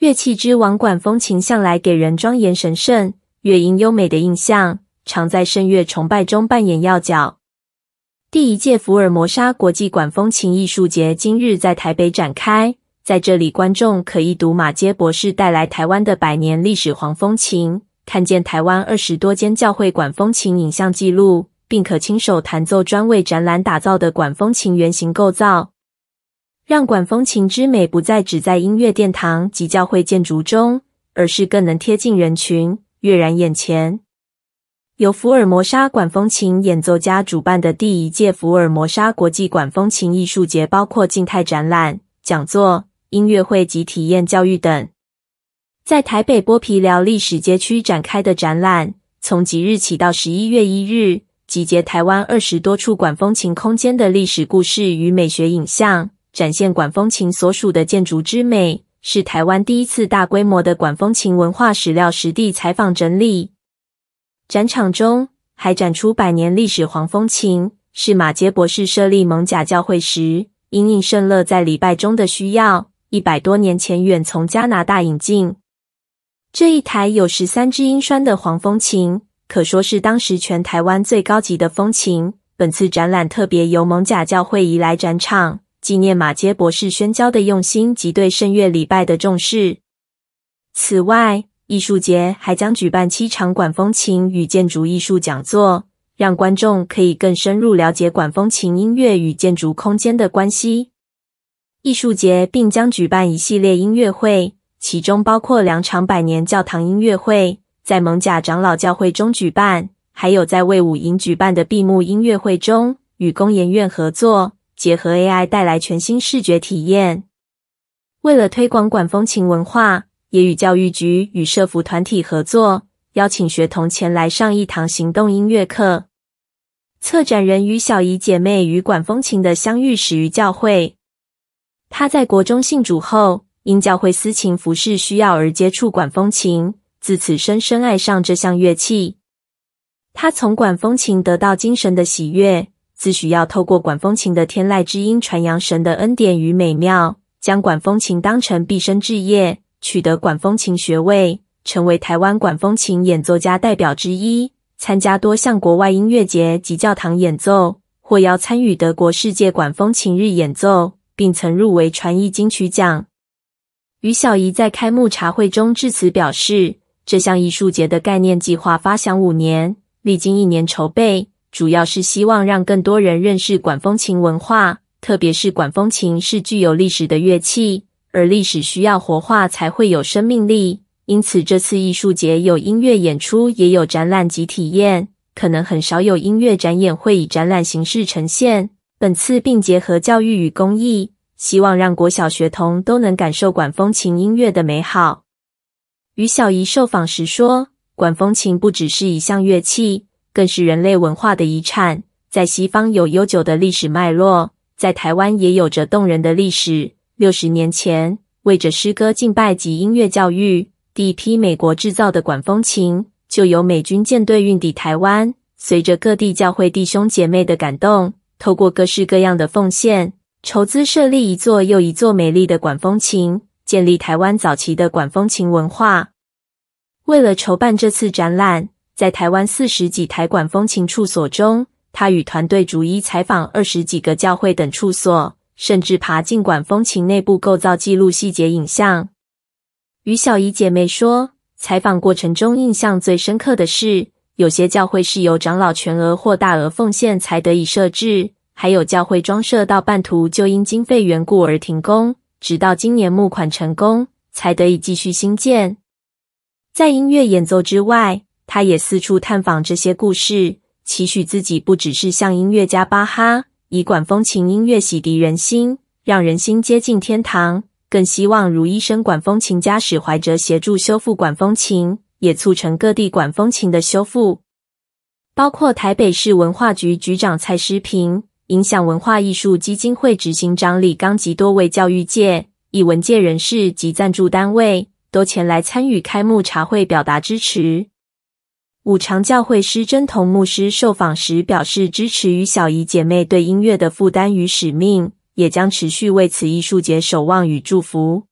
乐器之王管风琴向来给人庄严神圣、乐音优美的印象，常在声乐崇拜中扮演要角。第一届福尔摩沙国际管风琴艺术节今日在台北展开，在这里观众可一睹马偕博士带来台湾的百年历史黄风琴，看见台湾二十多间教会管风琴影像记录，并可亲手弹奏专为展览打造的管风琴原型构造，让管风琴之美不再只在音乐殿堂及教会建筑中，而是更能贴近人群，跃然眼前。由福尔摩沙管风琴演奏家主办的第一届福尔摩沙国际管风琴艺术节，包括静态展览、讲座、音乐会及体验教育等。在台北剥皮寮历史街区展开的展览，从即日起到十一月一日，集结台湾二十多处管风琴空间的历史故事与美学影像，展现管风琴所属的建筑之美，是台湾第一次大规模的管风琴文化史料实地采访整理。展场中还展出百年历史黄风琴，是马杰博士设立蒙甲教会时，因应圣乐在礼拜中的需要，一百多年前远从加拿大引进。这一台有十三支音栓的黄风琴，可说是当时全台湾最高级的风琴。本次展览特别由蒙甲教会移来展场，纪念马杰博士宣教的用心及对圣乐礼拜的重视。此外，艺术节还将举办七场管风琴与建筑艺术讲座，让观众可以更深入了解管风琴音乐与建筑空间的关系。艺术节并将举办一系列音乐会，其中包括两场百年教堂音乐会，在蒙贾长老教会中举办，还有在魏武营举办的闭幕音乐会中，与工研院合作，结合 AI 带来全新视觉体验。为了推广管风琴文化，也与教育局与社福团体合作，邀请学童前来上一堂行动音乐课。策展人与小姨姐妹与管风琴的相遇始于教会。她在国中信主后，因教会司琴服事需要而接触管风琴，自此深深爱上这项乐器。她从管风琴得到精神的喜悦，自诩要透过管风琴的天籁之音传扬神的恩典与美妙，将管风琴当成毕生志业。取得管风琴学位，成为台湾管风琴演奏家代表之一，参加多项国外音乐节及教堂演奏，获邀参与德国世界管风琴日演奏，并曾入围传艺金曲奖。于小仪在开幕茶会中致辞表示，这项艺术节的概念计划发想五年，历经一年筹备，主要是希望让更多人认识管风琴文化，特别是管风琴是具有历史的乐器。而历史需要活化才会有生命力，因此这次艺术节有音乐演出，也有展览及体验。可能很少有音乐展演会以展览形式呈现，本次并结合教育与公益，希望让国小学童都能感受管风琴音乐的美好。于小怡受访时说，管风琴不只是一项乐器，更是人类文化的遗产，在西方有悠久的历史脉络，在台湾也有着动人的历史。六十年前，为着诗歌敬拜及音乐教育，第一批美国制造的管风琴就由美军舰队运抵台湾。随着各地教会弟兄姐妹的感动，透过各式各样的奉献，筹资设立一座又一座美丽的管风琴，建立台湾早期的管风琴文化。为了筹办这次展览，在台湾四十几台管风琴处所中，他与团队逐一采访二十几个教会等处所。甚至爬进管风琴内部构造，记录细节影像。于小怡姐妹说，采访过程中印象最深刻的是，有些教会是由长老全额或大额奉献才得以设置，还有教会装设到半途就因经费缘故而停工，直到今年募款成功，才得以继续兴建。在音乐演奏之外，他也四处探访这些故事，期许自己不只是像音乐家巴哈。以管风琴音乐洗涤人心，让人心接近天堂。更希望如医生管风琴家史怀哲协助修复管风琴，也促成各地管风琴的修复。包括台北市文化局局长蔡诗平、影响文化艺术基金会执行长李刚及多位教育界、艺文界人士及赞助单位都前来参与开幕茶会，表达支持。五常教会师真同牧师受访时表示，支持与小怡姐妹对音乐的负担与使命，也将持续为此艺术节守望与祝福。